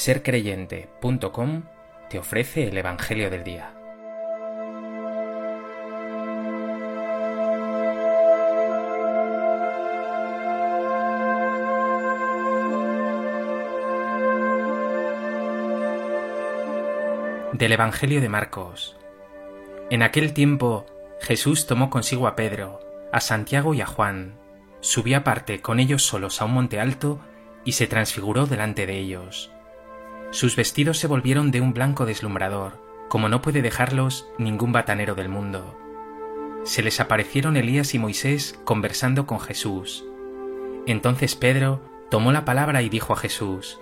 sercreyente.com te ofrece el Evangelio del Día. Del Evangelio de Marcos. En aquel tiempo Jesús tomó consigo a Pedro, a Santiago y a Juan, subió aparte con ellos solos a un monte alto y se transfiguró delante de ellos. Sus vestidos se volvieron de un blanco deslumbrador, como no puede dejarlos ningún batanero del mundo. Se les aparecieron Elías y Moisés conversando con Jesús. Entonces Pedro tomó la palabra y dijo a Jesús,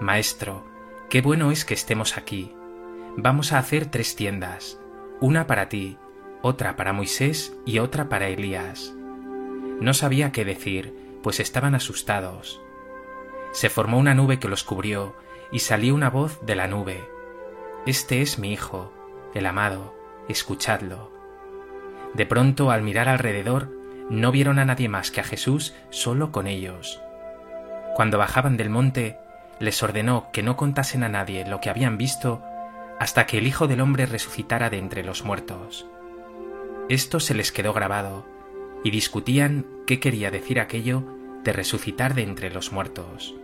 Maestro, qué bueno es que estemos aquí. Vamos a hacer tres tiendas, una para ti, otra para Moisés y otra para Elías. No sabía qué decir, pues estaban asustados. Se formó una nube que los cubrió, y salió una voz de la nube. Este es mi Hijo, el amado, escuchadlo. De pronto, al mirar alrededor, no vieron a nadie más que a Jesús solo con ellos. Cuando bajaban del monte, les ordenó que no contasen a nadie lo que habían visto hasta que el Hijo del Hombre resucitara de entre los muertos. Esto se les quedó grabado, y discutían qué quería decir aquello de resucitar de entre los muertos.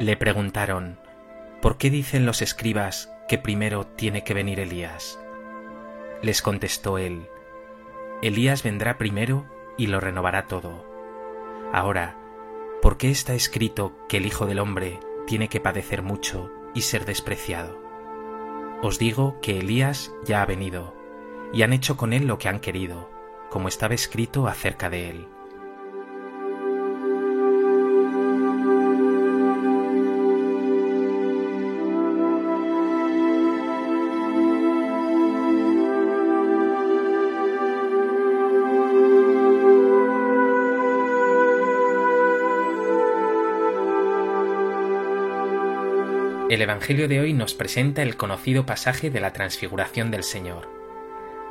Le preguntaron, ¿por qué dicen los escribas que primero tiene que venir Elías? Les contestó él, Elías vendrá primero y lo renovará todo. Ahora, ¿por qué está escrito que el Hijo del Hombre tiene que padecer mucho y ser despreciado? Os digo que Elías ya ha venido, y han hecho con él lo que han querido, como estaba escrito acerca de él. El Evangelio de hoy nos presenta el conocido pasaje de la transfiguración del Señor.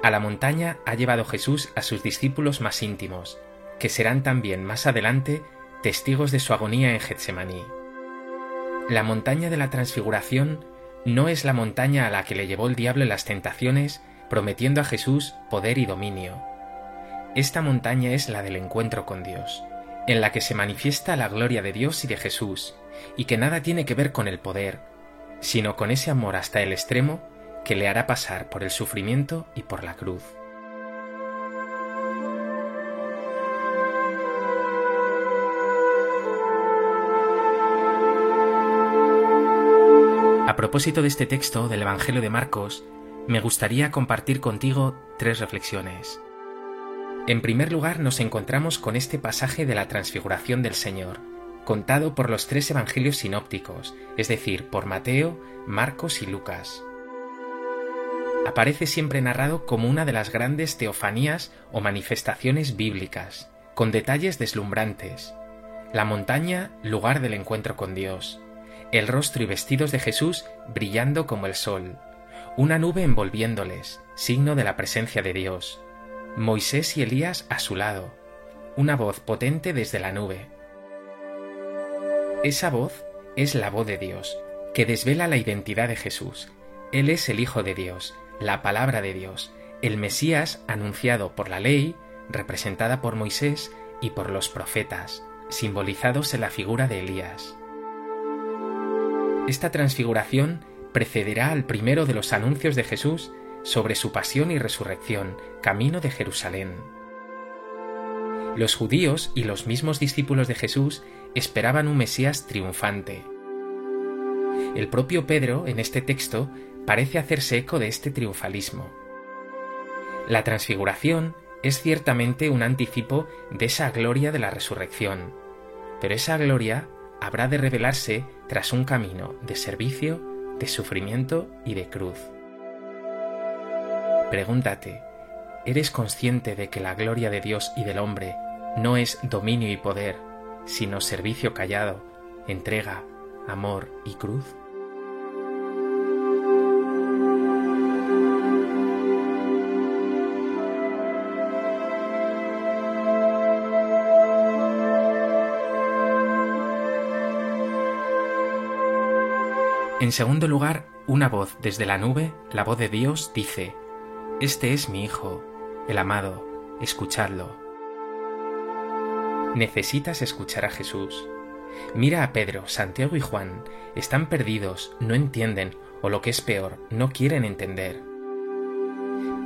A la montaña ha llevado Jesús a sus discípulos más íntimos, que serán también más adelante testigos de su agonía en Getsemaní. La montaña de la transfiguración no es la montaña a la que le llevó el diablo en las tentaciones, prometiendo a Jesús poder y dominio. Esta montaña es la del encuentro con Dios, en la que se manifiesta la gloria de Dios y de Jesús, y que nada tiene que ver con el poder, sino con ese amor hasta el extremo que le hará pasar por el sufrimiento y por la cruz. A propósito de este texto del Evangelio de Marcos, me gustaría compartir contigo tres reflexiones. En primer lugar, nos encontramos con este pasaje de la transfiguración del Señor, contado por los tres evangelios sinópticos, es decir, por Mateo, Marcos y Lucas. Aparece siempre narrado como una de las grandes teofanías o manifestaciones bíblicas, con detalles deslumbrantes. La montaña, lugar del encuentro con Dios, el rostro y vestidos de Jesús brillando como el sol, una nube envolviéndoles, signo de la presencia de Dios, Moisés y Elías a su lado, una voz potente desde la nube, esa voz es la voz de Dios, que desvela la identidad de Jesús. Él es el Hijo de Dios, la palabra de Dios, el Mesías anunciado por la ley, representada por Moisés y por los profetas, simbolizados en la figura de Elías. Esta transfiguración precederá al primero de los anuncios de Jesús sobre su pasión y resurrección, camino de Jerusalén. Los judíos y los mismos discípulos de Jesús esperaban un Mesías triunfante. El propio Pedro, en este texto, parece hacerse eco de este triunfalismo. La transfiguración es ciertamente un anticipo de esa gloria de la resurrección, pero esa gloria habrá de revelarse tras un camino de servicio, de sufrimiento y de cruz. Pregúntate, ¿eres consciente de que la gloria de Dios y del hombre no es dominio y poder, sino servicio callado, entrega, amor y cruz? En segundo lugar, una voz desde la nube, la voz de Dios, dice, Este es mi Hijo, el amado, escuchadlo. Necesitas escuchar a Jesús. Mira a Pedro, Santiago y Juan, están perdidos, no entienden, o lo que es peor, no quieren entender.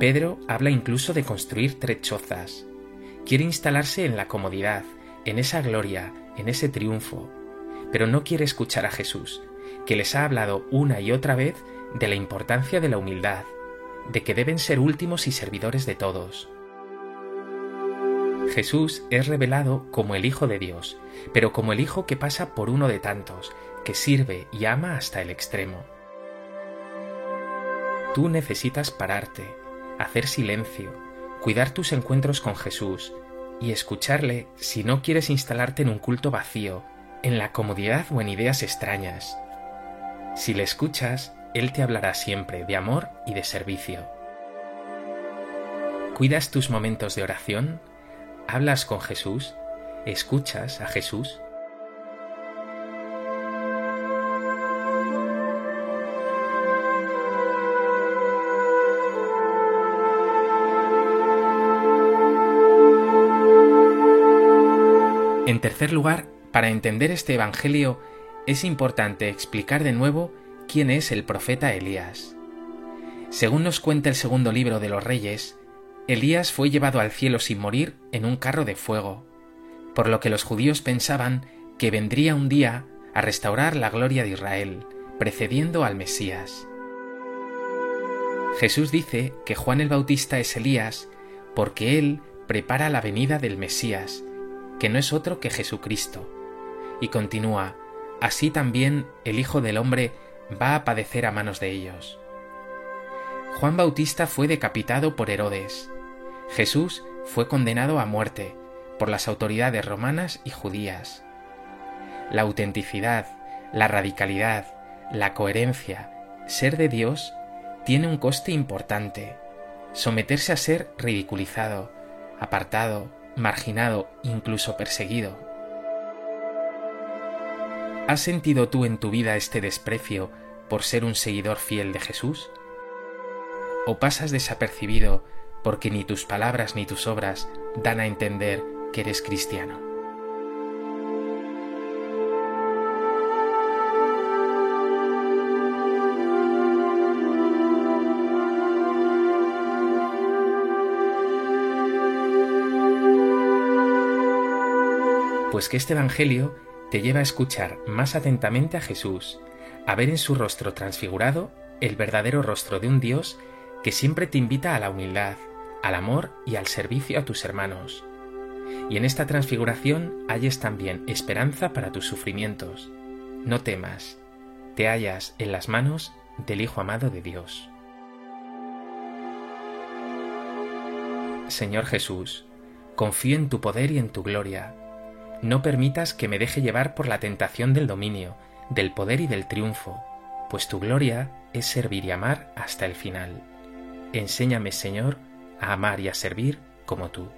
Pedro habla incluso de construir tres chozas. Quiere instalarse en la comodidad, en esa gloria, en ese triunfo, pero no quiere escuchar a Jesús, que les ha hablado una y otra vez de la importancia de la humildad, de que deben ser últimos y servidores de todos. Jesús es revelado como el Hijo de Dios, pero como el Hijo que pasa por uno de tantos, que sirve y ama hasta el extremo. Tú necesitas pararte, hacer silencio, cuidar tus encuentros con Jesús y escucharle si no quieres instalarte en un culto vacío, en la comodidad o en ideas extrañas. Si le escuchas, Él te hablará siempre de amor y de servicio. ¿Cuidas tus momentos de oración? ¿Hablas con Jesús? ¿Escuchas a Jesús? En tercer lugar, para entender este Evangelio es importante explicar de nuevo quién es el profeta Elías. Según nos cuenta el segundo libro de los Reyes, Elías fue llevado al cielo sin morir en un carro de fuego, por lo que los judíos pensaban que vendría un día a restaurar la gloria de Israel, precediendo al Mesías. Jesús dice que Juan el Bautista es Elías porque él prepara la venida del Mesías, que no es otro que Jesucristo. Y continúa, así también el Hijo del Hombre va a padecer a manos de ellos. Juan Bautista fue decapitado por Herodes, Jesús fue condenado a muerte por las autoridades romanas y judías. La autenticidad, la radicalidad, la coherencia, ser de Dios, tiene un coste importante. Someterse a ser ridiculizado, apartado, marginado, incluso perseguido. ¿Has sentido tú en tu vida este desprecio por ser un seguidor fiel de Jesús? ¿O pasas desapercibido porque ni tus palabras ni tus obras dan a entender que eres cristiano. Pues que este Evangelio te lleva a escuchar más atentamente a Jesús, a ver en su rostro transfigurado el verdadero rostro de un Dios que siempre te invita a la humildad, al amor y al servicio a tus hermanos. Y en esta transfiguración halles también esperanza para tus sufrimientos. No temas, te hallas en las manos del Hijo amado de Dios. Señor Jesús, confío en tu poder y en tu gloria. No permitas que me deje llevar por la tentación del dominio, del poder y del triunfo, pues tu gloria es servir y amar hasta el final. Enséñame, Señor, a amar y a servir como tú.